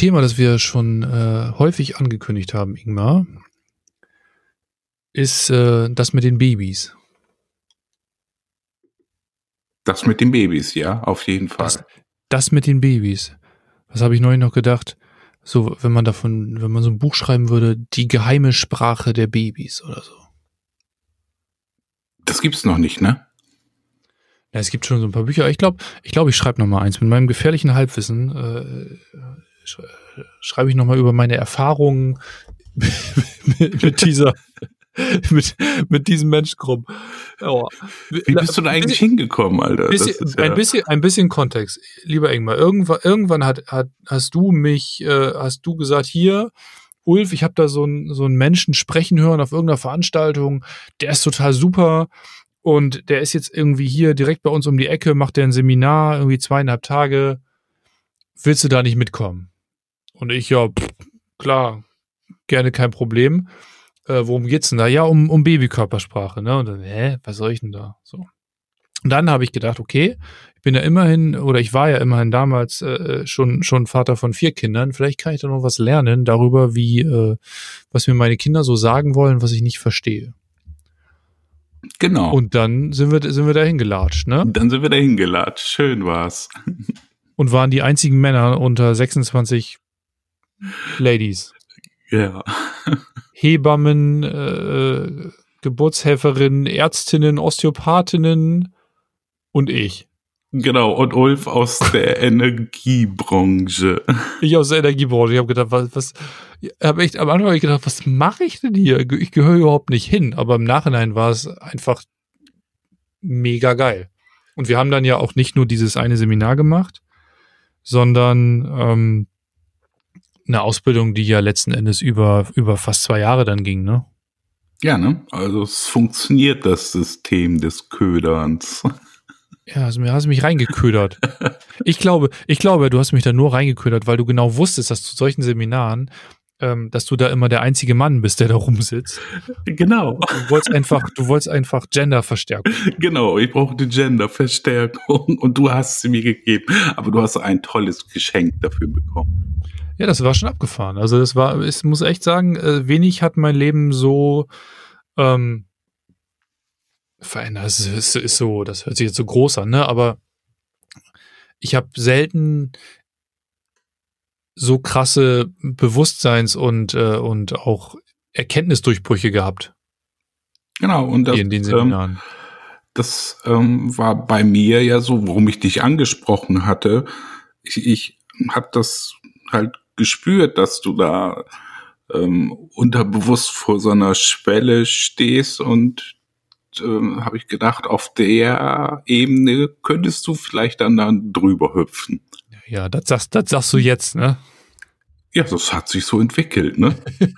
Thema, das wir schon äh, häufig angekündigt haben, Ingmar, ist äh, das mit den Babys. Das mit den Babys, ja, auf jeden Fall. Das, das mit den Babys. Was habe ich neulich noch gedacht? So, wenn man davon, wenn man so ein Buch schreiben würde, die geheime Sprache der Babys oder so. Das gibt's noch nicht, ne? Ja, es gibt schon so ein paar Bücher. Ich glaube, ich glaube, ich schreibe noch mal eins mit meinem gefährlichen Halbwissen. Äh, schreibe ich noch mal über meine Erfahrungen mit, mit dieser mit, mit diesem Menschengruppen. Oh. Wie bist du da eigentlich bisschen, hingekommen, Alter? Bisschen, ja ein, bisschen, ein bisschen Kontext, lieber Ingmar. Irgendwann, irgendwann hat, hat, hast du mich, äh, hast du gesagt, hier, Ulf, ich habe da so einen so einen Menschen sprechen hören auf irgendeiner Veranstaltung, der ist total super und der ist jetzt irgendwie hier direkt bei uns um die Ecke, macht der ein Seminar, irgendwie zweieinhalb Tage. Willst du da nicht mitkommen? Und ich, ja, pff, klar, gerne kein Problem. Äh, worum geht's denn da? Ja, um, um Babykörpersprache, ne? Und dann, hä, was soll ich denn da? So. Und dann habe ich gedacht, okay, ich bin ja immerhin, oder ich war ja immerhin damals äh, schon, schon Vater von vier Kindern. Vielleicht kann ich da noch was lernen darüber, wie, äh, was mir meine Kinder so sagen wollen, was ich nicht verstehe. Genau. Und dann sind wir, sind wir dahin gelatscht, ne? Dann sind wir dahin gelatscht. Schön war's. Und waren die einzigen Männer unter 26 Ladies. Ja. Hebammen, äh, Geburtshelferinnen, Ärztinnen, Osteopathinnen und ich. Genau, und Ulf aus der Energiebranche. Ich aus der Energiebranche. Ich habe gedacht, was, was habe echt am Anfang hab ich gedacht, was mache ich denn hier? Ich gehöre überhaupt nicht hin. Aber im Nachhinein war es einfach mega geil. Und wir haben dann ja auch nicht nur dieses eine Seminar gemacht, sondern ähm, eine Ausbildung, die ja letzten Endes über, über fast zwei Jahre dann ging, ne? Ja, ne? Also es funktioniert das System des Köderns. Ja, also mir hast du mich reingeködert. ich glaube, ich glaube, du hast mich da nur reingeködert, weil du genau wusstest, dass zu solchen Seminaren, ähm, dass du da immer der einzige Mann bist, der da rumsitzt. Genau. Du wolltest einfach, du wolltest einfach Genderverstärkung. Genau, ich brauchte Genderverstärkung und du hast sie mir gegeben, aber du hast ein tolles Geschenk dafür bekommen. Ja, das war schon abgefahren. Also das war, ich muss echt sagen, äh, wenig hat mein Leben so ähm, verändert. Das ist, ist so, das hört sich jetzt so groß an, ne? Aber ich habe selten so krasse Bewusstseins- und, äh, und auch Erkenntnisdurchbrüche gehabt. Genau, und das, in den Seminaren. Ähm, das ähm, war bei mir ja so, warum ich dich angesprochen hatte. Ich, ich habe das halt gespürt, dass du da ähm, unterbewusst vor so einer Schwelle stehst und ähm, habe ich gedacht, auf der Ebene könntest du vielleicht dann, dann drüber hüpfen. Ja, das sagst, das sagst du jetzt, ne? Ja, das hat sich so entwickelt, ne?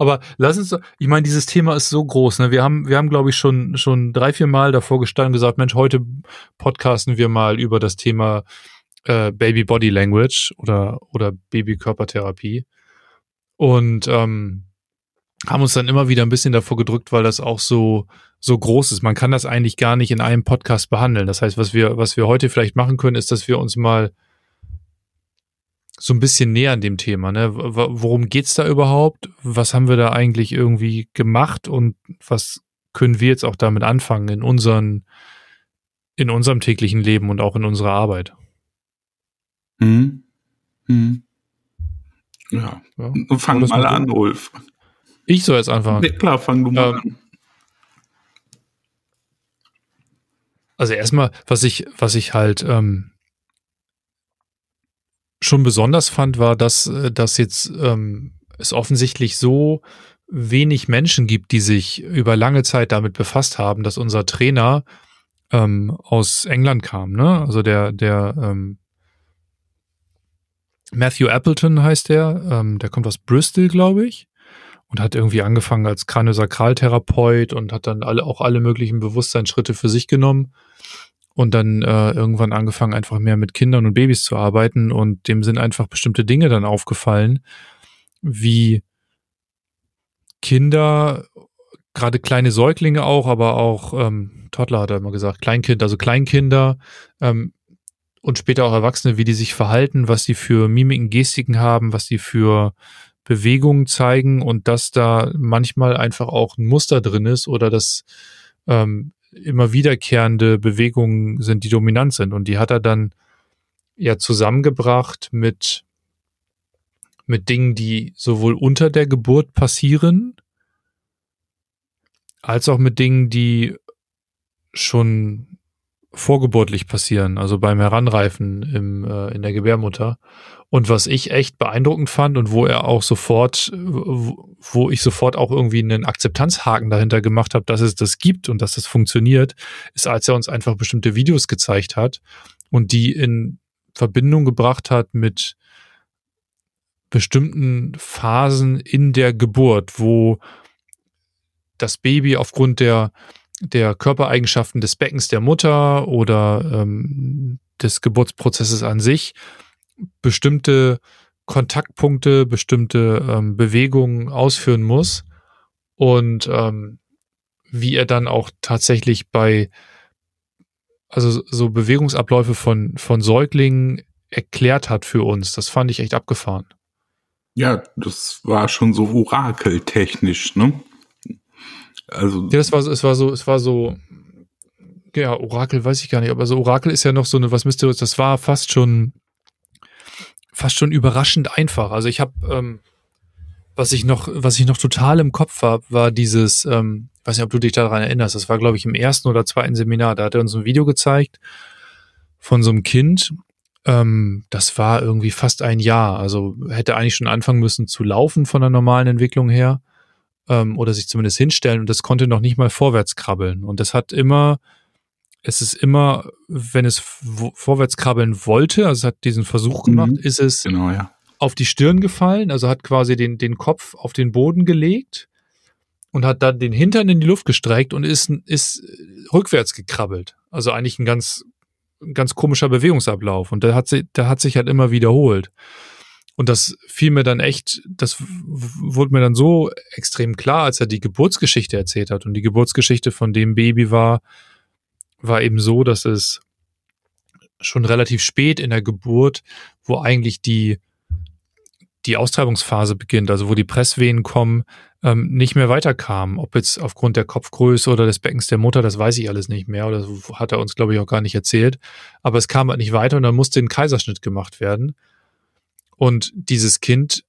Aber lass uns, ich meine, dieses Thema ist so groß. Ne? Wir haben, wir haben, glaube ich, schon schon drei, vier Mal davor gestanden und gesagt, Mensch, heute podcasten wir mal über das Thema äh, Baby Body Language oder oder Baby Körpertherapie. Und ähm, haben uns dann immer wieder ein bisschen davor gedrückt, weil das auch so so groß ist. Man kann das eigentlich gar nicht in einem Podcast behandeln. Das heißt, was wir was wir heute vielleicht machen können, ist, dass wir uns mal so ein bisschen näher an dem Thema. Ne? Worum geht's da überhaupt? Was haben wir da eigentlich irgendwie gemacht und was können wir jetzt auch damit anfangen in unseren in unserem täglichen Leben und auch in unserer Arbeit? Hm. Hm. Ja. ja. Fang mal an, Ulf. Ich soll jetzt anfangen. Nee, klar, fang du mal ähm, an. Also erstmal, was ich, was ich halt ähm, schon besonders fand, war, dass, äh, dass jetzt ähm, es offensichtlich so wenig Menschen gibt, die sich über lange Zeit damit befasst haben, dass unser Trainer ähm, aus England kam, ne? Also der, der ähm, Matthew Appleton heißt der, ähm, der kommt aus Bristol, glaube ich und hat irgendwie angefangen als Kraniosakraltherapeut und hat dann alle, auch alle möglichen Bewusstseinsschritte für sich genommen und dann äh, irgendwann angefangen, einfach mehr mit Kindern und Babys zu arbeiten und dem sind einfach bestimmte Dinge dann aufgefallen, wie Kinder, gerade kleine Säuglinge auch, aber auch ähm, Toddler hat er immer gesagt, Kleinkind, also Kleinkinder, ähm, und später auch Erwachsene, wie die sich verhalten, was die für Mimiken, Gestiken haben, was die für Bewegungen zeigen und dass da manchmal einfach auch ein Muster drin ist oder dass ähm, immer wiederkehrende Bewegungen sind, die dominant sind. Und die hat er dann ja zusammengebracht mit, mit Dingen, die sowohl unter der Geburt passieren, als auch mit Dingen, die schon vorgeburtlich passieren, also beim Heranreifen im, äh, in der Gebärmutter. Und was ich echt beeindruckend fand und wo er auch sofort, wo ich sofort auch irgendwie einen Akzeptanzhaken dahinter gemacht habe, dass es das gibt und dass das funktioniert, ist, als er uns einfach bestimmte Videos gezeigt hat und die in Verbindung gebracht hat mit bestimmten Phasen in der Geburt, wo das Baby aufgrund der der Körpereigenschaften des Beckens der Mutter oder ähm, des Geburtsprozesses an sich bestimmte Kontaktpunkte, bestimmte ähm, Bewegungen ausführen muss und ähm, wie er dann auch tatsächlich bei also so Bewegungsabläufe von von Säuglingen erklärt hat für uns. Das fand ich echt abgefahren. Ja, das war schon so orakeltechnisch, ne? Also ja, das war so, es war so, es war so, ja, Orakel weiß ich gar nicht, aber so Orakel ist ja noch so eine was Mysteriöses. Das war fast schon, fast schon überraschend einfach. Also ich habe, ähm, was ich noch, was ich noch total im Kopf habe, war dieses, ähm, weiß nicht, ob du dich daran erinnerst. Das war, glaube ich, im ersten oder zweiten Seminar. Da hat er uns ein Video gezeigt von so einem Kind. Ähm, das war irgendwie fast ein Jahr. Also hätte eigentlich schon anfangen müssen zu laufen von der normalen Entwicklung her ähm, oder sich zumindest hinstellen und das konnte noch nicht mal vorwärts krabbeln. Und das hat immer, es ist immer, wenn es vorwärts krabbeln wollte, also es hat diesen Versuch gemacht, mhm. ist es genau, ja. auf die Stirn gefallen, also hat quasi den, den Kopf auf den Boden gelegt und hat dann den Hintern in die Luft gestreckt und ist, ist rückwärts gekrabbelt. Also eigentlich ein ganz, ganz komischer Bewegungsablauf. Und der hat, sich, der hat sich halt immer wiederholt. Und das fiel mir dann echt, das wurde mir dann so extrem klar, als er die Geburtsgeschichte erzählt hat. Und die Geburtsgeschichte von dem Baby war, war eben so, dass es schon relativ spät in der Geburt, wo eigentlich die, die Austreibungsphase beginnt, also wo die Presswehen kommen, ähm, nicht mehr weiterkam. Ob jetzt aufgrund der Kopfgröße oder des Beckens der Mutter, das weiß ich alles nicht mehr. Oder hat er uns, glaube ich, auch gar nicht erzählt. Aber es kam halt nicht weiter und dann musste ein Kaiserschnitt gemacht werden. Und dieses Kind,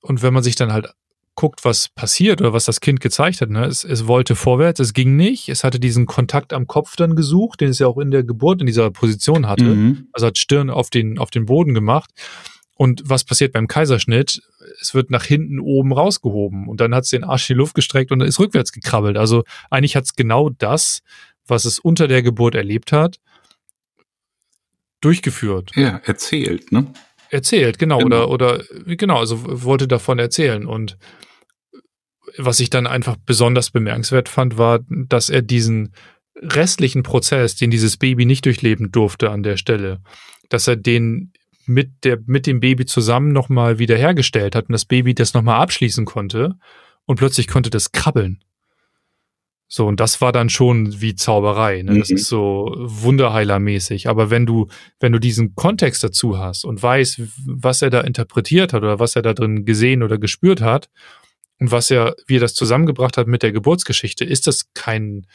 und wenn man sich dann halt guckt, was passiert oder was das Kind gezeigt hat, ne, es, es wollte vorwärts, es ging nicht, es hatte diesen Kontakt am Kopf dann gesucht, den es ja auch in der Geburt in dieser Position hatte, mhm. also hat Stirn auf den, auf den Boden gemacht. Und was passiert beim Kaiserschnitt? Es wird nach hinten oben rausgehoben und dann hat es den Arsch in die Luft gestreckt und ist rückwärts gekrabbelt. Also eigentlich hat es genau das, was es unter der Geburt erlebt hat, durchgeführt. Ja, erzählt, ne? Erzählt, genau, genau. Oder, oder, genau, also wollte davon erzählen. Und was ich dann einfach besonders bemerkenswert fand, war, dass er diesen restlichen Prozess, den dieses Baby nicht durchleben durfte an der Stelle, dass er den mit der, mit dem Baby zusammen nochmal wiederhergestellt hat und das Baby das nochmal abschließen konnte und plötzlich konnte das krabbeln. So, und das war dann schon wie Zauberei. Ne? Das mhm. ist so Wunderheilermäßig. Aber wenn du, wenn du diesen Kontext dazu hast und weißt, was er da interpretiert hat oder was er da drin gesehen oder gespürt hat und was er, wie er das zusammengebracht hat mit der Geburtsgeschichte, ist das kein,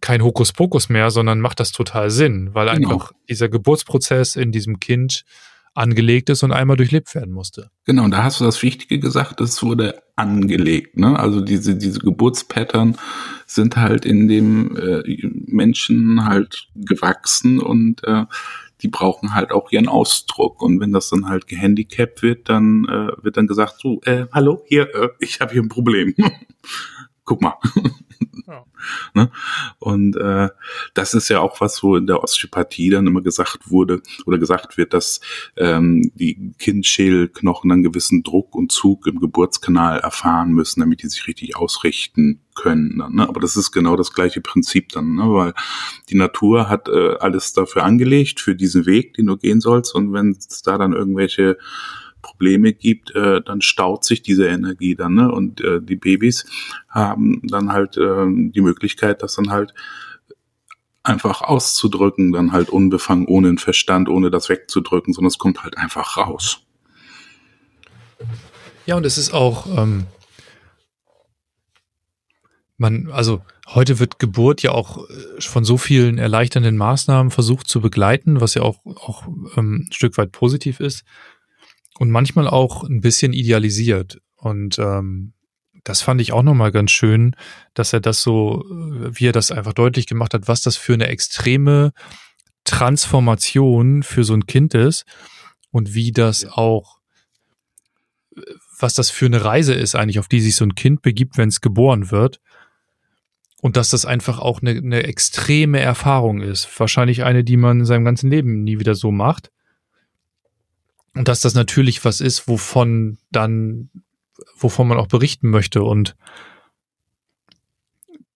kein Hokuspokus mehr, sondern macht das total Sinn, weil genau. einfach dieser Geburtsprozess in diesem Kind angelegt ist und einmal durchlebt werden musste. Genau, und da hast du das Wichtige gesagt, es wurde angelegt. Ne? Also diese, diese Geburtspattern sind halt in dem äh, Menschen halt gewachsen und äh, die brauchen halt auch ihren Ausdruck. Und wenn das dann halt gehandicapt wird, dann äh, wird dann gesagt, so, äh, hallo, hier, äh, ich habe hier ein Problem. Guck mal. Ja. Ne? Und äh, das ist ja auch was so in der Osteopathie dann immer gesagt wurde oder gesagt wird, dass ähm, die Kindschädelknochen einen gewissen Druck und Zug im Geburtskanal erfahren müssen, damit die sich richtig ausrichten können. Dann, ne? Aber das ist genau das gleiche Prinzip dann, ne? weil die Natur hat äh, alles dafür angelegt, für diesen Weg, den du gehen sollst. Und wenn es da dann irgendwelche Probleme gibt, äh, dann staut sich diese Energie dann. Ne? Und äh, die Babys haben dann halt äh, die Möglichkeit, dass dann halt einfach auszudrücken, dann halt unbefangen, ohne den Verstand, ohne das wegzudrücken, sondern es kommt halt einfach raus. Ja, und es ist auch, ähm, man, also heute wird Geburt ja auch äh, von so vielen erleichternden Maßnahmen versucht zu begleiten, was ja auch, auch ähm, ein Stück weit positiv ist und manchmal auch ein bisschen idealisiert. Und ähm, das fand ich auch nochmal ganz schön, dass er das so, wie er das einfach deutlich gemacht hat, was das für eine extreme Transformation für so ein Kind ist und wie das auch, was das für eine Reise ist eigentlich, auf die sich so ein Kind begibt, wenn es geboren wird. Und dass das einfach auch eine, eine extreme Erfahrung ist. Wahrscheinlich eine, die man in seinem ganzen Leben nie wieder so macht. Und dass das natürlich was ist, wovon dann wovon man auch berichten möchte und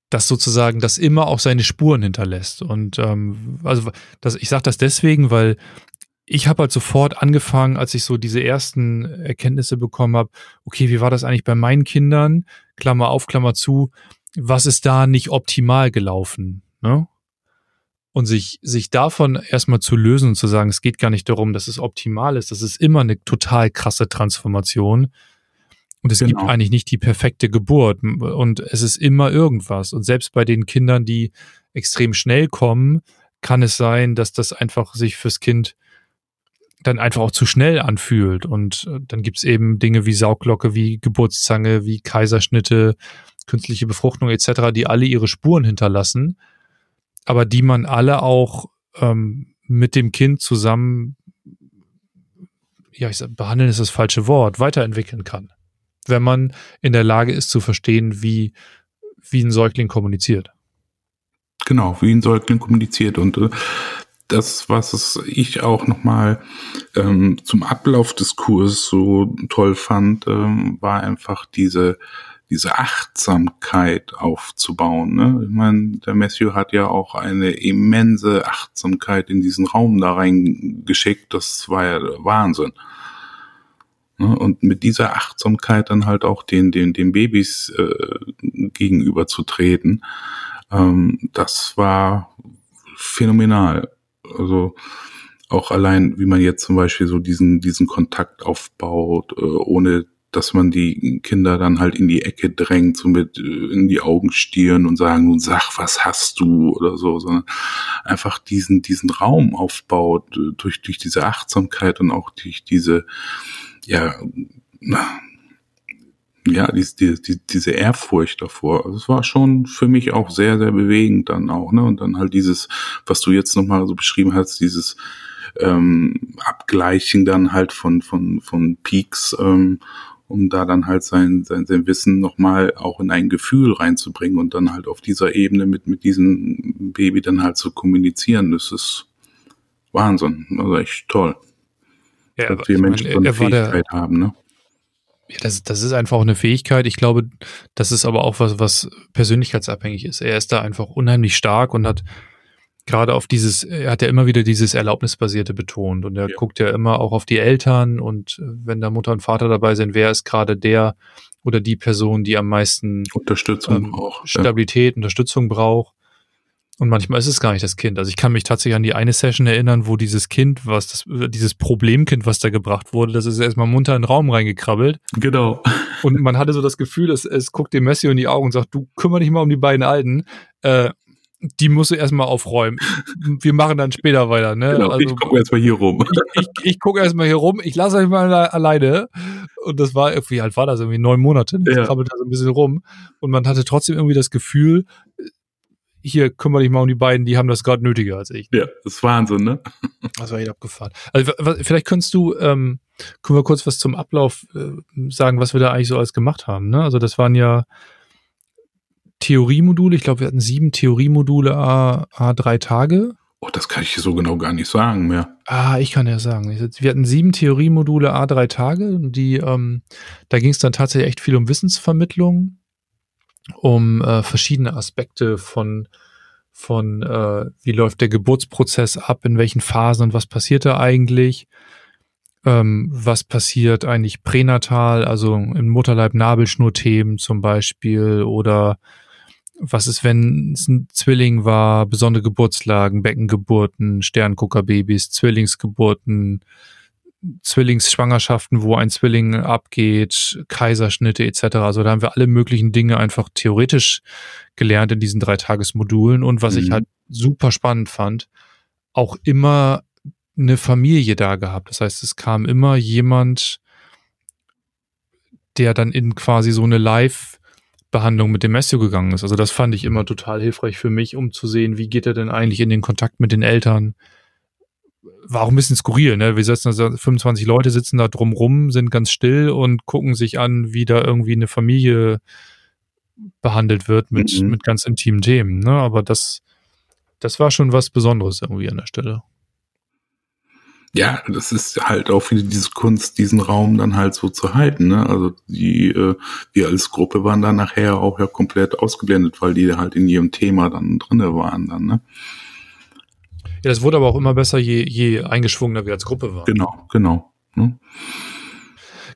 das sozusagen das immer auch seine Spuren hinterlässt. Und ähm, also das, ich sage das deswegen, weil ich habe halt sofort angefangen, als ich so diese ersten Erkenntnisse bekommen habe, okay, wie war das eigentlich bei meinen Kindern? Klammer auf, Klammer zu, was ist da nicht optimal gelaufen? Ne? Und sich, sich davon erstmal zu lösen und zu sagen, es geht gar nicht darum, dass es optimal ist, das ist immer eine total krasse Transformation, und es genau. gibt eigentlich nicht die perfekte Geburt und es ist immer irgendwas. Und selbst bei den Kindern, die extrem schnell kommen, kann es sein, dass das einfach sich fürs Kind dann einfach auch zu schnell anfühlt. Und äh, dann gibt's eben Dinge wie Sauglocke, wie Geburtszange, wie Kaiserschnitte, künstliche Befruchtung etc., die alle ihre Spuren hinterlassen, aber die man alle auch ähm, mit dem Kind zusammen, ja, ich sag, behandeln ist das falsche Wort, weiterentwickeln kann wenn man in der Lage ist zu verstehen, wie, wie ein Säugling kommuniziert. Genau, wie ein Säugling kommuniziert. Und äh, das, was ich auch nochmal ähm, zum Ablauf des Kurses so toll fand, ähm, war einfach diese, diese Achtsamkeit aufzubauen. Ne? Ich meine, der Matthew hat ja auch eine immense Achtsamkeit in diesen Raum da reingeschickt. Das war ja Wahnsinn. Ne? Und mit dieser Achtsamkeit dann halt auch den, den, den Babys äh, gegenüber zu treten, ähm, das war phänomenal. Also auch allein, wie man jetzt zum Beispiel so diesen, diesen Kontakt aufbaut, äh, ohne dass man die Kinder dann halt in die Ecke drängt, so mit äh, in die Augen stieren und sagen, nun sag, was hast du oder so, sondern einfach diesen, diesen Raum aufbaut äh, durch, durch diese Achtsamkeit und auch durch diese, ja, ja, die, die, diese Ehrfurcht davor. Also es war schon für mich auch sehr, sehr bewegend dann auch, ne? Und dann halt dieses, was du jetzt nochmal so beschrieben hast, dieses ähm, Abgleichen dann halt von, von, von Peaks, ähm, um da dann halt sein, sein, sein Wissen nochmal auch in ein Gefühl reinzubringen und dann halt auf dieser Ebene mit, mit diesem Baby dann halt zu kommunizieren. Das ist Wahnsinn. Also echt toll. Ja, dass wir Menschen meine, so eine Fähigkeit der, haben, ne? Ja, das, das ist einfach auch eine Fähigkeit. Ich glaube, das ist aber auch was, was persönlichkeitsabhängig ist. Er ist da einfach unheimlich stark und hat gerade auf dieses, er hat ja immer wieder dieses Erlaubnisbasierte betont und er ja. guckt ja immer auch auf die Eltern und wenn da Mutter und Vater dabei sind, wer ist gerade der oder die Person, die am meisten Unterstützung ähm, braucht, Stabilität, ja. Unterstützung braucht. Und manchmal ist es gar nicht das Kind. Also ich kann mich tatsächlich an die eine Session erinnern, wo dieses Kind, was das, dieses Problemkind, was da gebracht wurde, das ist erstmal munter in den Raum reingekrabbelt. Genau. Und man hatte so das Gefühl, es, es guckt dem Messi in die Augen und sagt, du kümmere dich mal um die beiden Alten. Äh, die musst du erstmal aufräumen. Wir machen dann später weiter. Ne? Genau, also, ich gucke erstmal hier rum. Ich, ich, ich gucke erstmal hier rum. Ich lasse euch mal alleine. Und das war, wie alt war das? Irgendwie neun Monate. Ne? Ja. krabbelt da so ein bisschen rum. Und man hatte trotzdem irgendwie das Gefühl, hier kümmere dich mal um die beiden, die haben das gerade nötiger als ich. Ja, das ist Wahnsinn, ne? Das war echt abgefahren. Also vielleicht könntest du, ähm, können wir kurz was zum Ablauf äh, sagen, was wir da eigentlich so alles gemacht haben. Ne? Also das waren ja Theoriemodule. Ich glaube, wir hatten sieben Theoriemodule a, a drei Tage. Oh, das kann ich so genau gar nicht sagen mehr. Ah, ich kann ja sagen. Wir hatten sieben Theoriemodule a drei Tage. Die, ähm, da ging es dann tatsächlich echt viel um Wissensvermittlung, um äh, verschiedene Aspekte von von äh, wie läuft der Geburtsprozess ab, in welchen Phasen und was passiert da eigentlich, ähm, was passiert eigentlich pränatal, also im Mutterleib Nabelschnurthemen zum Beispiel oder was ist, wenn es ein Zwilling war, besondere Geburtslagen, Beckengeburten, Sternguckerbabys, Zwillingsgeburten, Zwillingsschwangerschaften, wo ein Zwilling abgeht, Kaiserschnitte etc. Also da haben wir alle möglichen Dinge einfach theoretisch gelernt in diesen drei Tagesmodulen und was mhm. ich halt super spannend fand, auch immer eine Familie da gehabt. Das heißt, es kam immer jemand, der dann in quasi so eine Live- Behandlung mit dem Messio gegangen ist. Also das fand ich immer total hilfreich für mich, um zu sehen, wie geht er denn eigentlich in den Kontakt mit den Eltern. War auch ein bisschen skurril, ne? Wir sitzen da, 25 Leute sitzen da drumrum, sind ganz still und gucken sich an, wie da irgendwie eine Familie behandelt wird mit, mhm. mit ganz intimen Themen, ne? Aber das, das war schon was Besonderes irgendwie an der Stelle ja, das ist halt auch wieder diese Kunst, diesen Raum dann halt so zu halten. Ne? Also die, äh, wir als Gruppe waren dann nachher auch ja komplett ausgeblendet, weil die halt in ihrem Thema dann drinne waren dann. Ne? Ja, das wurde aber auch immer besser, je, je eingeschwungener wir als Gruppe waren. Genau, genau. Ne?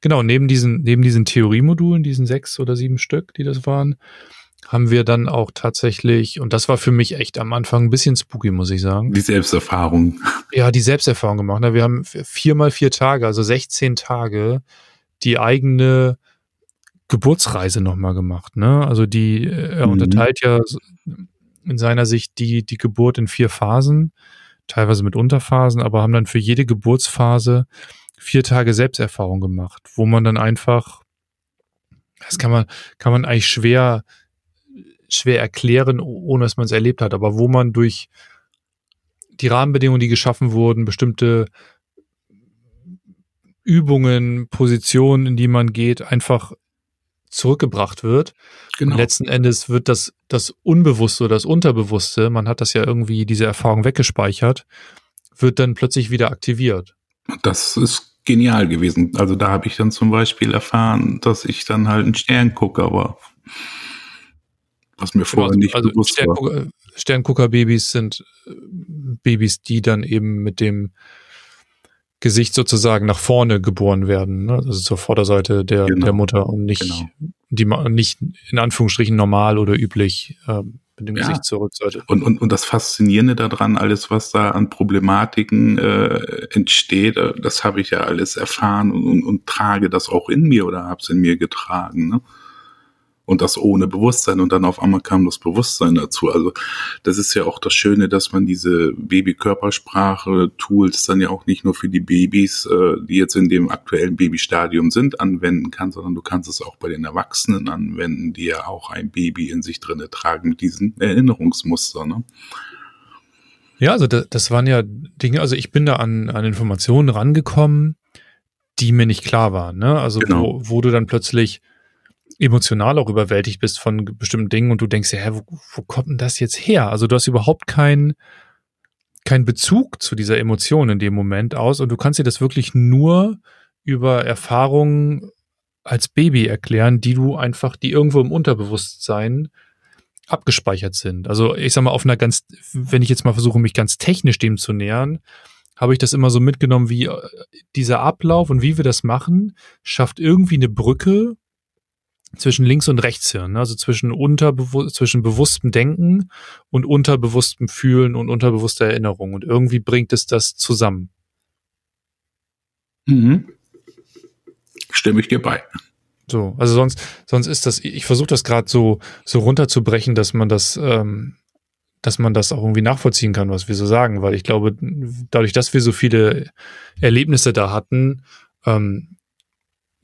Genau, neben diesen, neben diesen Theoriemodulen, diesen sechs oder sieben Stück, die das waren, haben wir dann auch tatsächlich, und das war für mich echt am Anfang ein bisschen spooky, muss ich sagen. Die Selbsterfahrung. Ja, die Selbsterfahrung gemacht. Ne? Wir haben viermal vier Tage, also 16 Tage, die eigene Geburtsreise nochmal gemacht. Ne? Also die, äh, er mhm. unterteilt ja in seiner Sicht die, die Geburt in vier Phasen, teilweise mit Unterphasen, aber haben dann für jede Geburtsphase vier Tage Selbsterfahrung gemacht, wo man dann einfach, das kann man, kann man eigentlich schwer schwer erklären, ohne dass man es erlebt hat, aber wo man durch die Rahmenbedingungen, die geschaffen wurden, bestimmte Übungen, Positionen, in die man geht, einfach zurückgebracht wird. Genau. Und letzten Endes wird das, das Unbewusste oder das Unterbewusste, man hat das ja irgendwie, diese Erfahrung weggespeichert, wird dann plötzlich wieder aktiviert. Das ist genial gewesen. Also da habe ich dann zum Beispiel erfahren, dass ich dann halt einen Sterngucker war was mir vorher genau, nicht also bewusst Sterngucker, war. Sterngucker-Babys sind äh, Babys, die dann eben mit dem Gesicht sozusagen nach vorne geboren werden, ne? also zur Vorderseite der, genau. der Mutter und nicht, genau. die nicht in Anführungsstrichen normal oder üblich äh, mit dem ja. Gesicht zur Rückseite. Und, und, und das Faszinierende daran, alles, was da an Problematiken äh, entsteht, äh, das habe ich ja alles erfahren und, und, und trage das auch in mir oder habe es in mir getragen. Ne? Und das ohne Bewusstsein und dann auf einmal kam das Bewusstsein dazu. Also das ist ja auch das Schöne, dass man diese Baby-Körpersprache-Tools dann ja auch nicht nur für die Babys, äh, die jetzt in dem aktuellen Babystadium sind, anwenden kann, sondern du kannst es auch bei den Erwachsenen anwenden, die ja auch ein Baby in sich drinne tragen mit diesen Erinnerungsmustern. Ne? Ja, also das, das waren ja Dinge, also ich bin da an, an Informationen rangekommen, die mir nicht klar waren. Ne? Also genau. wo, wo du dann plötzlich emotional auch überwältigt bist von bestimmten Dingen und du denkst ja, hä, wo, wo kommt denn das jetzt her? Also du hast überhaupt keinen kein Bezug zu dieser Emotion in dem Moment aus und du kannst dir das wirklich nur über Erfahrungen als Baby erklären, die du einfach, die irgendwo im Unterbewusstsein abgespeichert sind. Also ich sag mal, auf einer ganz, wenn ich jetzt mal versuche, mich ganz technisch dem zu nähern, habe ich das immer so mitgenommen, wie äh, dieser Ablauf und wie wir das machen, schafft irgendwie eine Brücke zwischen links und rechtshirn, ne? also zwischen unterbewu zwischen bewusstem Denken und unterbewusstem Fühlen und unterbewusster Erinnerung. Und irgendwie bringt es das zusammen. Mhm. Stimme ich dir bei. So, also sonst, sonst ist das, ich versuche das gerade so, so runterzubrechen, dass man das, ähm, dass man das auch irgendwie nachvollziehen kann, was wir so sagen, weil ich glaube, dadurch, dass wir so viele Erlebnisse da hatten, ähm,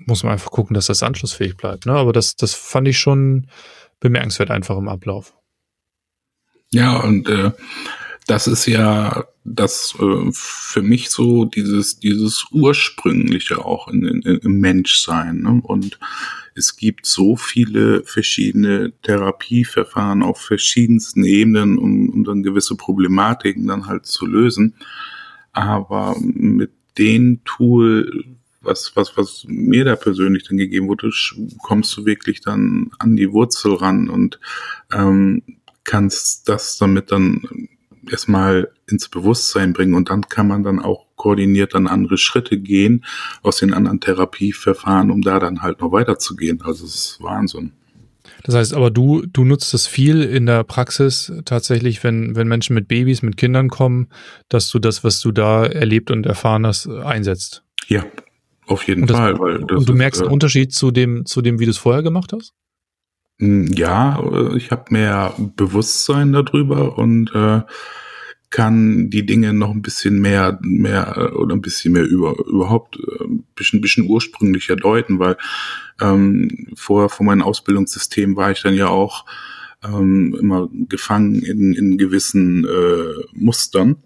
muss man einfach gucken, dass das anschlussfähig bleibt. Ne? Aber das, das fand ich schon bemerkenswert einfach im Ablauf. Ja, und äh, das ist ja das äh, für mich so dieses, dieses Ursprüngliche auch in, in, im Menschsein. Ne? Und es gibt so viele verschiedene Therapieverfahren auf verschiedensten Ebenen, um, um dann gewisse Problematiken dann halt zu lösen. Aber mit dem Tool, was, was, was mir da persönlich dann gegeben wurde, kommst du wirklich dann an die Wurzel ran und ähm, kannst das damit dann erstmal ins Bewusstsein bringen und dann kann man dann auch koordiniert dann andere Schritte gehen aus den anderen Therapieverfahren, um da dann halt noch weiterzugehen. Also es ist Wahnsinn. Das heißt aber, du, du nutzt es viel in der Praxis tatsächlich, wenn, wenn Menschen mit Babys, mit Kindern kommen, dass du das, was du da erlebt und erfahren hast, einsetzt. Ja, auf jeden das, Fall. Weil und du merkst ist, einen äh, Unterschied zu dem, zu dem, wie du es vorher gemacht hast? Ja, äh, ich habe mehr Bewusstsein darüber und äh, kann die Dinge noch ein bisschen mehr, mehr äh, oder ein bisschen mehr über überhaupt ein bisschen, bisschen ursprünglicher deuten, weil ähm, vor, vor meinem Ausbildungssystem war ich dann ja auch ähm, immer gefangen in, in gewissen äh, Mustern.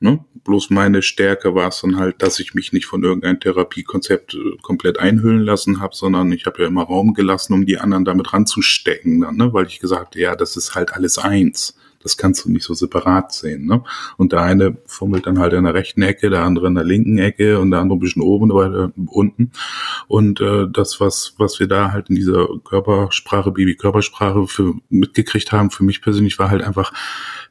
Ne? Bloß meine Stärke war es dann halt, dass ich mich nicht von irgendeinem Therapiekonzept äh, komplett einhüllen lassen habe, sondern ich habe ja immer Raum gelassen, um die anderen damit ranzustecken, dann, ne? weil ich gesagt, ja, das ist halt alles eins. Das kannst du nicht so separat sehen. Ne? Und der eine fummelt dann halt in der rechten Ecke, der andere in der linken Ecke und der andere ein bisschen oben oder unten. Und äh, das, was, was wir da halt in dieser Körpersprache, Baby-Körpersprache mitgekriegt haben, für mich persönlich war halt einfach,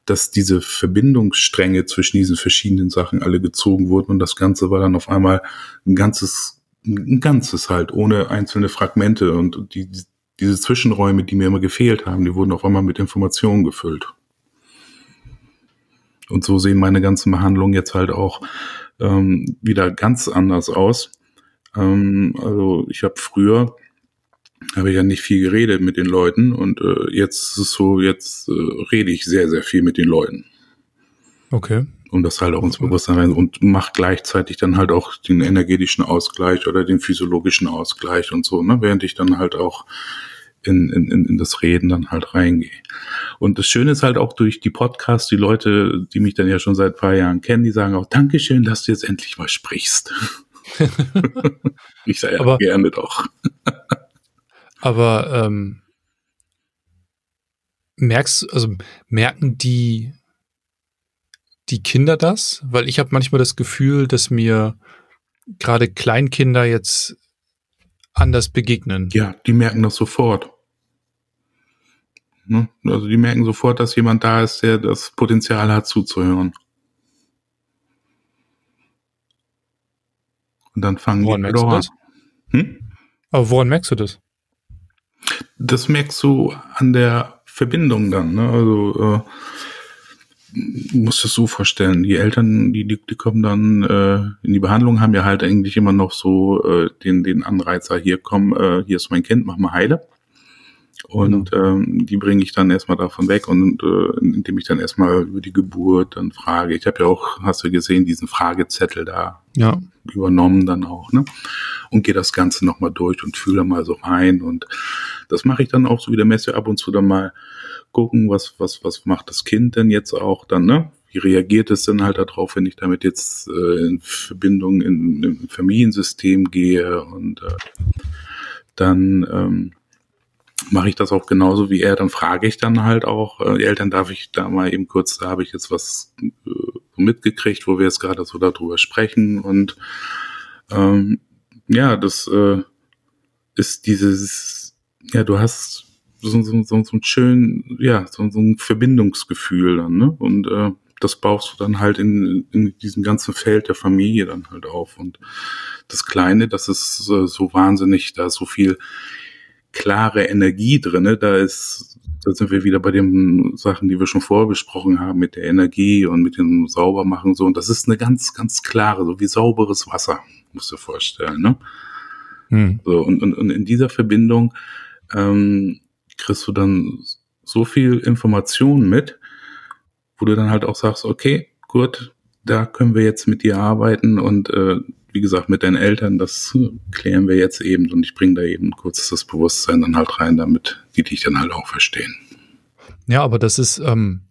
dass diese Verbindungsstränge zwischen diesen verschiedenen Sachen alle gezogen wurden und das Ganze war dann auf einmal ein ganzes, ein ganzes halt, ohne einzelne Fragmente und die, diese Zwischenräume, die mir immer gefehlt haben, die wurden auf einmal mit Informationen gefüllt. Und so sehen meine ganzen Behandlungen jetzt halt auch ähm, wieder ganz anders aus. Ähm, also ich habe früher habe ich ja nicht viel geredet mit den Leuten und äh, jetzt ist es so, jetzt äh, rede ich sehr, sehr viel mit den Leuten. Okay. Um das halt auch ins Bewusstsein rein und macht gleichzeitig dann halt auch den energetischen Ausgleich oder den physiologischen Ausgleich und so, ne? während ich dann halt auch in, in, in das Reden dann halt reingehe. Und das Schöne ist halt auch durch die Podcasts, die Leute, die mich dann ja schon seit paar Jahren kennen, die sagen auch, Dankeschön, dass du jetzt endlich mal sprichst. ich sage ja gerne doch. Aber ähm, merkst, also merken die die Kinder das? Weil ich habe manchmal das Gefühl, dass mir gerade Kleinkinder jetzt anders begegnen. Ja, die merken das sofort. Ne? Also die merken sofort, dass jemand da ist, der das Potenzial hat, zuzuhören. Und dann fangen woran die merkst du das? Hm? Aber woran merkst du das? Das merkst du an der Verbindung dann. Ne? Also äh, musst es so vorstellen, die Eltern, die, die, die kommen dann äh, in die Behandlung, haben ja halt eigentlich immer noch so äh, den, den Anreizer, hier komm, äh, hier ist mein Kind, mach mal heile. Und genau. ähm, die bringe ich dann erstmal davon weg und äh, indem ich dann erstmal über die Geburt dann frage. Ich habe ja auch, hast du gesehen, diesen Fragezettel da ja. übernommen dann auch, ne? Und gehe das Ganze nochmal durch und fühle mal so rein. Und das mache ich dann auch so wie der Messe ab und zu dann mal gucken, was, was, was macht das Kind denn jetzt auch dann, ne? Wie reagiert es denn halt darauf, wenn ich damit jetzt äh, in Verbindung in, im Familiensystem gehe und äh, dann ähm, mache ich das auch genauso wie er. Dann frage ich dann halt auch, äh, die Eltern darf ich da mal eben kurz, da habe ich jetzt was äh, mitgekriegt, wo wir jetzt gerade so darüber sprechen und ähm, ja, das äh, ist dieses, ja, du hast so, so, so, so ein schön, ja, so, so ein Verbindungsgefühl dann, ne? Und äh, das baust du dann halt in, in diesem ganzen Feld der Familie dann halt auf. Und das Kleine, das ist äh, so wahnsinnig, da so viel klare Energie drinne. Da ist, da sind wir wieder bei den Sachen, die wir schon vorher besprochen haben, mit der Energie und mit dem Saubermachen so. Und das ist eine ganz, ganz klare, so wie sauberes Wasser, musst du dir vorstellen, ne? Hm. So, und, und, und in dieser Verbindung ähm, kriegst du dann so viel Information mit, wo du dann halt auch sagst, okay, gut, da können wir jetzt mit dir arbeiten und äh, wie gesagt, mit deinen Eltern, das klären wir jetzt eben und ich bringe da eben kurz das Bewusstsein dann halt rein, damit die dich dann halt auch verstehen. Ja, aber das ist ähm,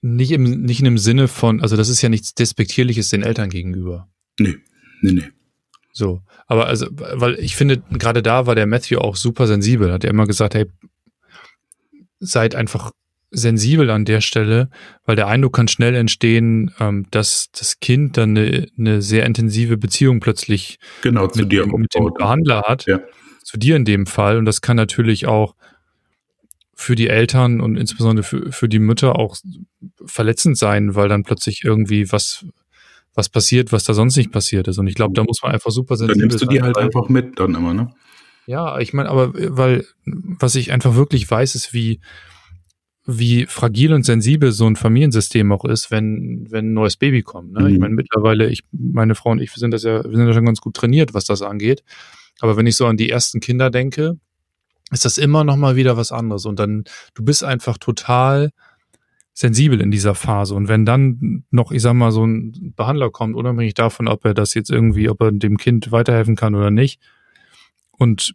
nicht, im, nicht in dem Sinne von, also das ist ja nichts Despektierliches den Eltern gegenüber. Nee, nee, nee. So, aber also, weil ich finde, gerade da war der Matthew auch super sensibel. Hat er immer gesagt, hey, seid einfach sensibel an der Stelle, weil der Eindruck kann schnell entstehen, ähm, dass das Kind dann eine, eine sehr intensive Beziehung plötzlich genau, zu mit, dir mit dem Behandler hat. Ja. Zu dir in dem Fall. Und das kann natürlich auch für die Eltern und insbesondere für, für die Mütter auch verletzend sein, weil dann plötzlich irgendwie was was passiert, was da sonst nicht passiert ist. Und ich glaube, da muss man einfach super sensibel sein. Dann nimmst du die halt einfach mit dann immer, ne? Ja, ich meine, aber weil, was ich einfach wirklich weiß, ist, wie, wie fragil und sensibel so ein Familiensystem auch ist, wenn, wenn ein neues Baby kommt. Ne? Mhm. Ich meine, mittlerweile, ich, meine Frau und ich, wir sind das ja, wir sind ja schon ganz gut trainiert, was das angeht. Aber wenn ich so an die ersten Kinder denke, ist das immer noch mal wieder was anderes. Und dann, du bist einfach total sensibel in dieser Phase. Und wenn dann noch, ich sag mal, so ein Behandler kommt, unabhängig davon, ob er das jetzt irgendwie, ob er dem Kind weiterhelfen kann oder nicht, und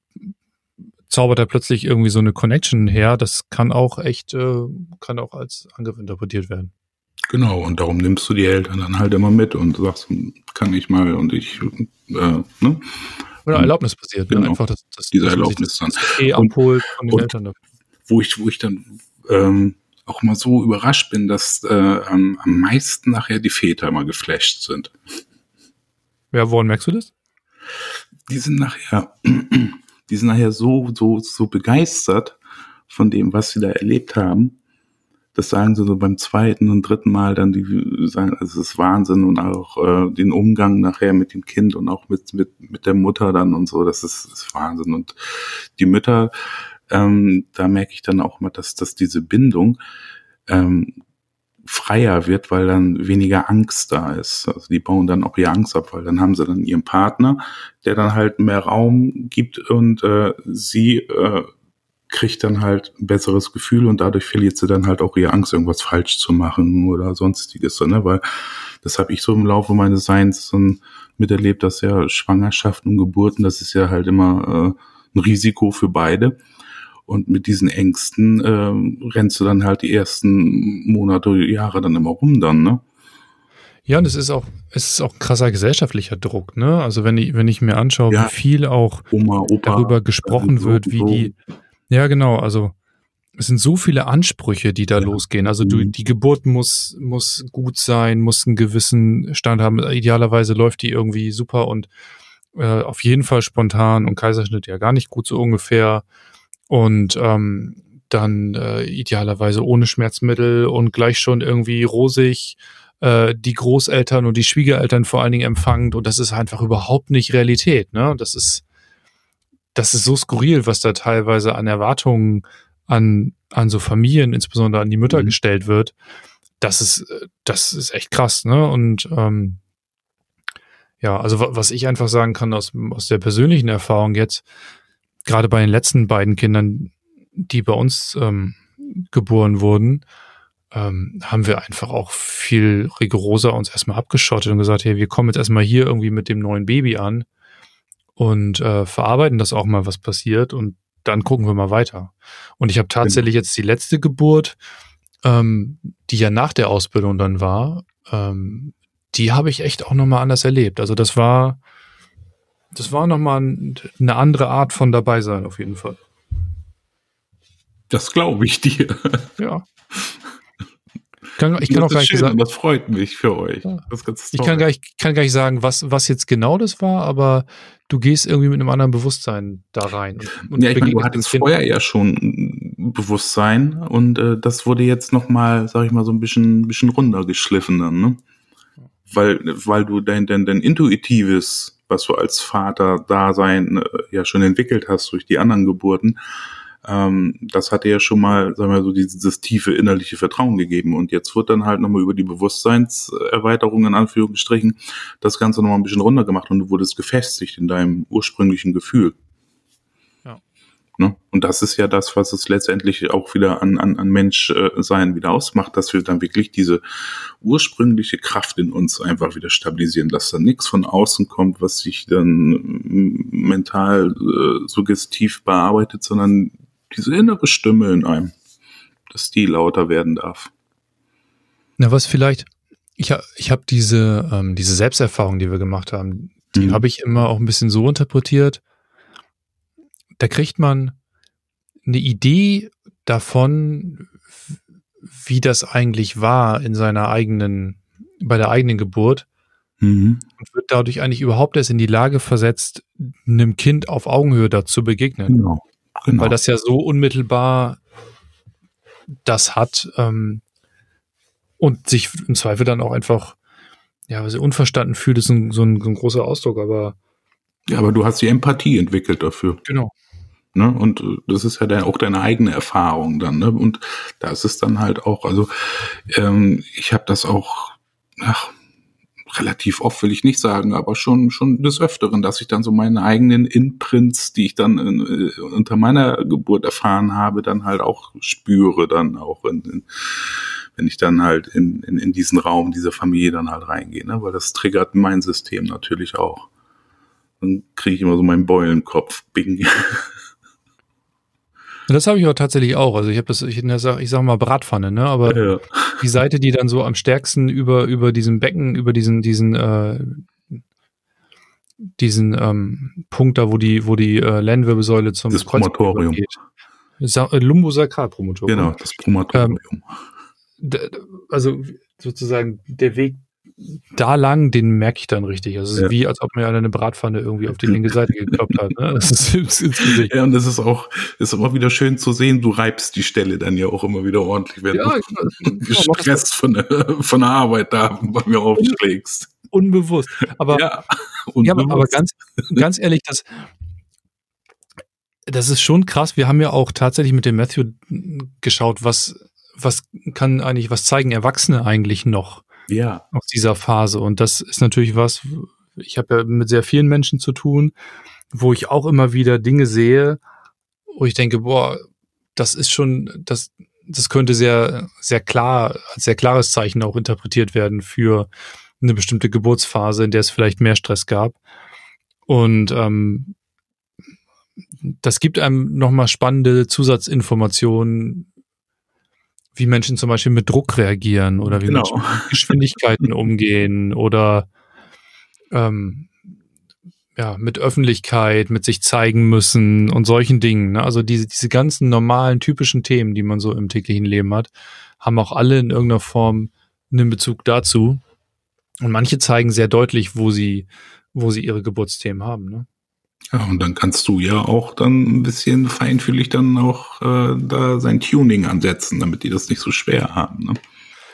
zaubert er plötzlich irgendwie so eine Connection her. Das kann auch echt, äh, kann auch als Angriff interpretiert werden. Genau, und darum nimmst du die Eltern dann halt immer mit und sagst, kann ich mal und ich, äh, ne? Oder Erlaubnis passiert, ne? genau. ne? Einfach, dass, dass diese Erlaubnis das, dann. Eh abholt von den und Eltern. Wo ich, wo ich dann ähm, auch mal so überrascht bin, dass äh, am, am meisten nachher die Väter immer geflasht sind. Ja, woran merkst du das? Die sind nachher die sind nachher so, so, so begeistert von dem, was sie da erlebt haben. Das sagen sie so beim zweiten und dritten Mal dann, die sagen, also es ist Wahnsinn und auch äh, den Umgang nachher mit dem Kind und auch mit, mit, mit der Mutter dann und so, das ist, ist Wahnsinn. Und die Mütter, ähm, da merke ich dann auch mal, dass, dass diese Bindung ähm, freier wird, weil dann weniger Angst da ist. Also die bauen dann auch ihre Angst ab, weil dann haben sie dann ihren Partner, der dann halt mehr Raum gibt und äh, sie äh, kriegt dann halt ein besseres Gefühl und dadurch verliert sie dann halt auch ihre Angst, irgendwas falsch zu machen oder sonstiges. So, ne? Weil das habe ich so im Laufe meines Seins so miterlebt, dass ja Schwangerschaft und Geburten, das ist ja halt immer äh, ein Risiko für beide. Und mit diesen Ängsten äh, rennst du dann halt die ersten Monate, Jahre dann immer rum dann, ne? Ja, und es ist auch, es ist auch krasser gesellschaftlicher Druck, ne? Also wenn ich, wenn ich mir anschaue, ja. wie viel auch Oma, Opa, darüber gesprochen wird, wie die, ja genau, also es sind so viele Ansprüche, die da ja. losgehen. Also du, mhm. die Geburt muss, muss gut sein, muss einen gewissen Stand haben. Idealerweise läuft die irgendwie super und äh, auf jeden Fall spontan und Kaiserschnitt ja gar nicht gut so ungefähr und ähm, dann äh, idealerweise ohne Schmerzmittel und gleich schon irgendwie rosig äh, die Großeltern und die Schwiegereltern vor allen Dingen empfangend und das ist einfach überhaupt nicht Realität. Ne? Das ist das ist so skurril, was da teilweise an Erwartungen an an so Familien, insbesondere an die Mütter mhm. gestellt wird. Das ist das ist echt krass, ne? Und ähm, ja, also was ich einfach sagen kann aus aus der persönlichen Erfahrung jetzt, gerade bei den letzten beiden Kindern, die bei uns ähm, geboren wurden, ähm, haben wir einfach auch viel rigoroser uns erstmal abgeschottet und gesagt, hey, wir kommen jetzt erstmal hier irgendwie mit dem neuen Baby an und äh, verarbeiten das auch mal, was passiert und dann gucken wir mal weiter. Und ich habe tatsächlich jetzt die letzte Geburt, ähm, die ja nach der Ausbildung dann war, ähm, die habe ich echt auch nochmal anders erlebt. Also das war, das war nochmal eine andere Art von dabei sein, auf jeden Fall. Das glaube ich dir. Ja. Kann, ich kann das auch gar nicht schön, sagen. Das freut mich für euch. Ja. ich kann gar, nicht, kann gar nicht sagen, was, was jetzt genau das war, aber du gehst irgendwie mit einem anderen Bewusstsein da rein. Und, und ja, ich meine, du hattest vorher ja schon Bewusstsein und äh, das wurde jetzt nochmal, sag ich mal, so ein bisschen, bisschen runtergeschliffen dann, ne? Weil, weil du dein, dein, dein intuitives was du als Vater-Dasein äh, ja schon entwickelt hast durch die anderen Geburten, ähm, das hatte ja schon mal, sagen wir so, dieses, dieses tiefe innerliche Vertrauen gegeben. Und jetzt wird dann halt nochmal über die Bewusstseinserweiterung in Anführungsstrichen das Ganze nochmal ein bisschen runtergemacht und du wurdest gefestigt in deinem ursprünglichen Gefühl. Ne? Und das ist ja das, was es letztendlich auch wieder an, an, an Menschsein wieder ausmacht, dass wir dann wirklich diese ursprüngliche Kraft in uns einfach wieder stabilisieren, dass da nichts von außen kommt, was sich dann mental äh, suggestiv bearbeitet, sondern diese innere Stimme in einem, dass die lauter werden darf. Na, was vielleicht, ich, ich habe diese, ähm, diese Selbsterfahrung, die wir gemacht haben, die mhm. habe ich immer auch ein bisschen so interpretiert, da kriegt man eine Idee davon, wie das eigentlich war in seiner eigenen, bei der eigenen Geburt. Mhm. Und wird dadurch eigentlich überhaupt erst in die Lage versetzt, einem Kind auf Augenhöhe dazu begegnen. Genau. genau. Weil das ja so unmittelbar das hat ähm, und sich im Zweifel dann auch einfach, ja, weil sie unverstanden fühlt, ist ein, so, ein, so ein großer Ausdruck, aber Ja, aber du hast die Empathie entwickelt dafür. Genau. Ne? Und äh, das ist ja dann auch deine eigene Erfahrung dann. Ne? Und da ist es dann halt auch, also ähm, ich habe das auch, ach, relativ oft will ich nicht sagen, aber schon schon des Öfteren, dass ich dann so meine eigenen Imprints, die ich dann in, äh, unter meiner Geburt erfahren habe, dann halt auch spüre, dann auch in, in wenn ich dann halt in, in, in diesen Raum dieser Familie dann halt reingehe, ne? weil das triggert mein System natürlich auch. Dann kriege ich immer so meinen Beulenkopf, bing. Das habe ich auch tatsächlich auch. Also ich habe das, ich, ich sag mal Bratpfanne, ne? Aber ja. die Seite, die dann so am stärksten über über diesen Becken, über diesen diesen äh, diesen ähm, Punkt da, wo die wo die äh, Lendenwirbelsäule zum das Promotorium geht. Sa äh, Lumbosakralpromotorium. Genau, das Promotorium. Ähm, also sozusagen der Weg da lang, den merke ich dann richtig. Also es ist ja. wie, als ob mir eine Bratpfanne irgendwie auf die linke Seite gekloppt hat. Ne? Das ist ins, ins Gesicht. Ja, und das ist auch, ist immer wieder schön zu sehen, du reibst die Stelle dann ja auch immer wieder ordentlich, wenn ja, du gestresst von der, von der Arbeit da bei mir aufschlägst. Unbewusst. Aber, ja, unbewusst. ja aber, aber ganz, ganz ehrlich, das, das ist schon krass. Wir haben ja auch tatsächlich mit dem Matthew geschaut, was, was kann eigentlich, was zeigen Erwachsene eigentlich noch? Ja. aus dieser Phase. Und das ist natürlich was, ich habe ja mit sehr vielen Menschen zu tun, wo ich auch immer wieder Dinge sehe, wo ich denke, boah, das ist schon, das, das könnte sehr, sehr klar, als sehr klares Zeichen auch interpretiert werden für eine bestimmte Geburtsphase, in der es vielleicht mehr Stress gab. Und ähm, das gibt einem nochmal spannende Zusatzinformationen wie Menschen zum Beispiel mit Druck reagieren oder wie genau. Menschen mit Geschwindigkeiten umgehen oder ähm, ja, mit Öffentlichkeit, mit sich zeigen müssen und solchen Dingen. Ne? Also diese, diese ganzen normalen, typischen Themen, die man so im täglichen Leben hat, haben auch alle in irgendeiner Form einen Bezug dazu. Und manche zeigen sehr deutlich, wo sie, wo sie ihre Geburtsthemen haben. Ne? Ja, und dann kannst du ja auch dann ein bisschen feinfühlig dann auch äh, da sein Tuning ansetzen, damit die das nicht so schwer haben. Ne?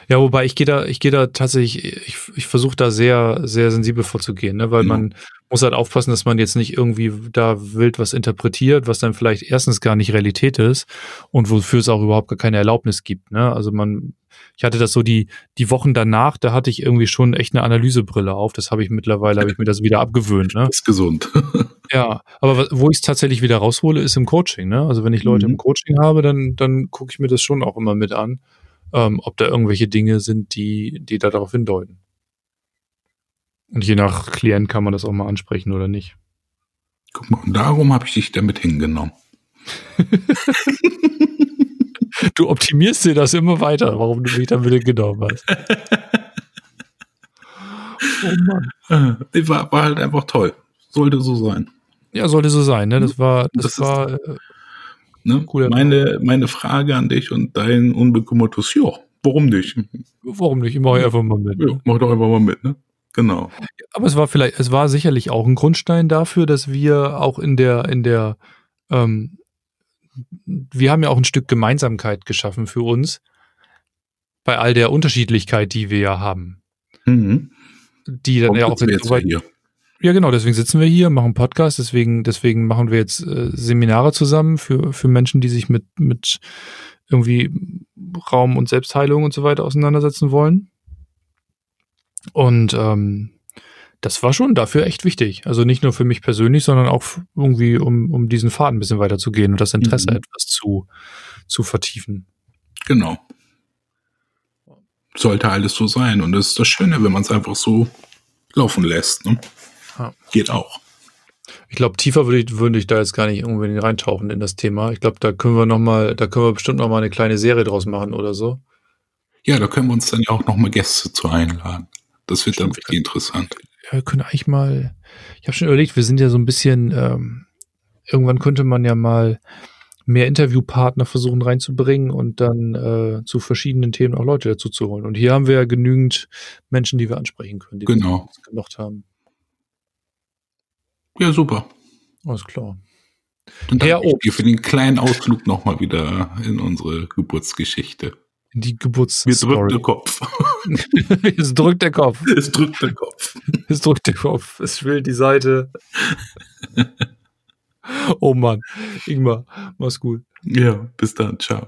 Ja, wobei ich gehe da, ich gehe da tatsächlich, ich, ich versuche da sehr, sehr sensibel vorzugehen, ne? weil ja. man muss halt aufpassen, dass man jetzt nicht irgendwie da wild was interpretiert, was dann vielleicht erstens gar nicht Realität ist und wofür es auch überhaupt gar keine Erlaubnis gibt. Ne? Also man, ich hatte das so die, die Wochen danach, da hatte ich irgendwie schon echt eine Analysebrille auf. Das habe ich mittlerweile, habe ich mir das wieder abgewöhnt. Ne? Das ist gesund. ja, aber wo ich es tatsächlich wieder raushole, ist im Coaching. Ne? Also wenn ich Leute mhm. im Coaching habe, dann, dann gucke ich mir das schon auch immer mit an, ähm, ob da irgendwelche Dinge sind, die, die da darauf hindeuten. Und je nach Klient kann man das auch mal ansprechen oder nicht. Guck mal, und darum habe ich dich damit hingenommen. du optimierst dir das immer weiter, warum du mich damit genommen hast. oh Mann. Äh, war, war halt einfach toll. Sollte so sein. Ja, sollte so sein, ne? Das war, das, das war ist, äh, ne? meine, meine Frage an dich und dein unbekümmertes, ja, warum nicht? Warum nicht? Ich mache einfach mal mit. Ja, mach doch einfach mal mit, ne? Genau. Aber es war vielleicht, es war sicherlich auch ein Grundstein dafür, dass wir auch in der, in der, ähm, wir haben ja auch ein Stück Gemeinsamkeit geschaffen für uns bei all der Unterschiedlichkeit, die wir ja haben. Mhm. Die dann Warum ja auch in so weit, ja, genau, deswegen sitzen wir hier, machen Podcast, deswegen, deswegen machen wir jetzt äh, Seminare zusammen für, für Menschen, die sich mit, mit irgendwie Raum- und Selbstheilung und so weiter auseinandersetzen wollen. Und ähm, das war schon dafür echt wichtig. Also nicht nur für mich persönlich, sondern auch irgendwie, um, um diesen Faden ein bisschen weiterzugehen und das Interesse mhm. etwas zu, zu vertiefen. Genau. Sollte alles so sein. Und das ist das Schöne, wenn man es einfach so laufen lässt. Ne? Ja. Geht auch. Ich glaube, tiefer würde ich, würde ich da jetzt gar nicht irgendwie reintauchen in das Thema. Ich glaube, da können wir noch mal, da können wir bestimmt noch mal eine kleine Serie draus machen oder so. Ja, da können wir uns dann ja auch noch mal Gäste zu einladen. Das wird Stimmt. dann wirklich interessant. Ja, wir können eigentlich mal, ich habe schon überlegt, wir sind ja so ein bisschen, ähm, irgendwann könnte man ja mal mehr Interviewpartner versuchen reinzubringen und dann äh, zu verschiedenen Themen auch Leute dazu zu holen. Und hier haben wir ja genügend Menschen, die wir ansprechen können, die genau. wir gemacht haben. Ja, super. Alles klar. Dann danke ich dir für den kleinen Ausflug nochmal wieder in unsere Geburtsgeschichte. Die Geburts. Mir drückt der Kopf. es drückt der Kopf. Es drückt der Kopf. Es drückt der Kopf. Es schwillt die Seite. oh Mann. Ingmar, mach's gut. Ja, bis dann. Ciao.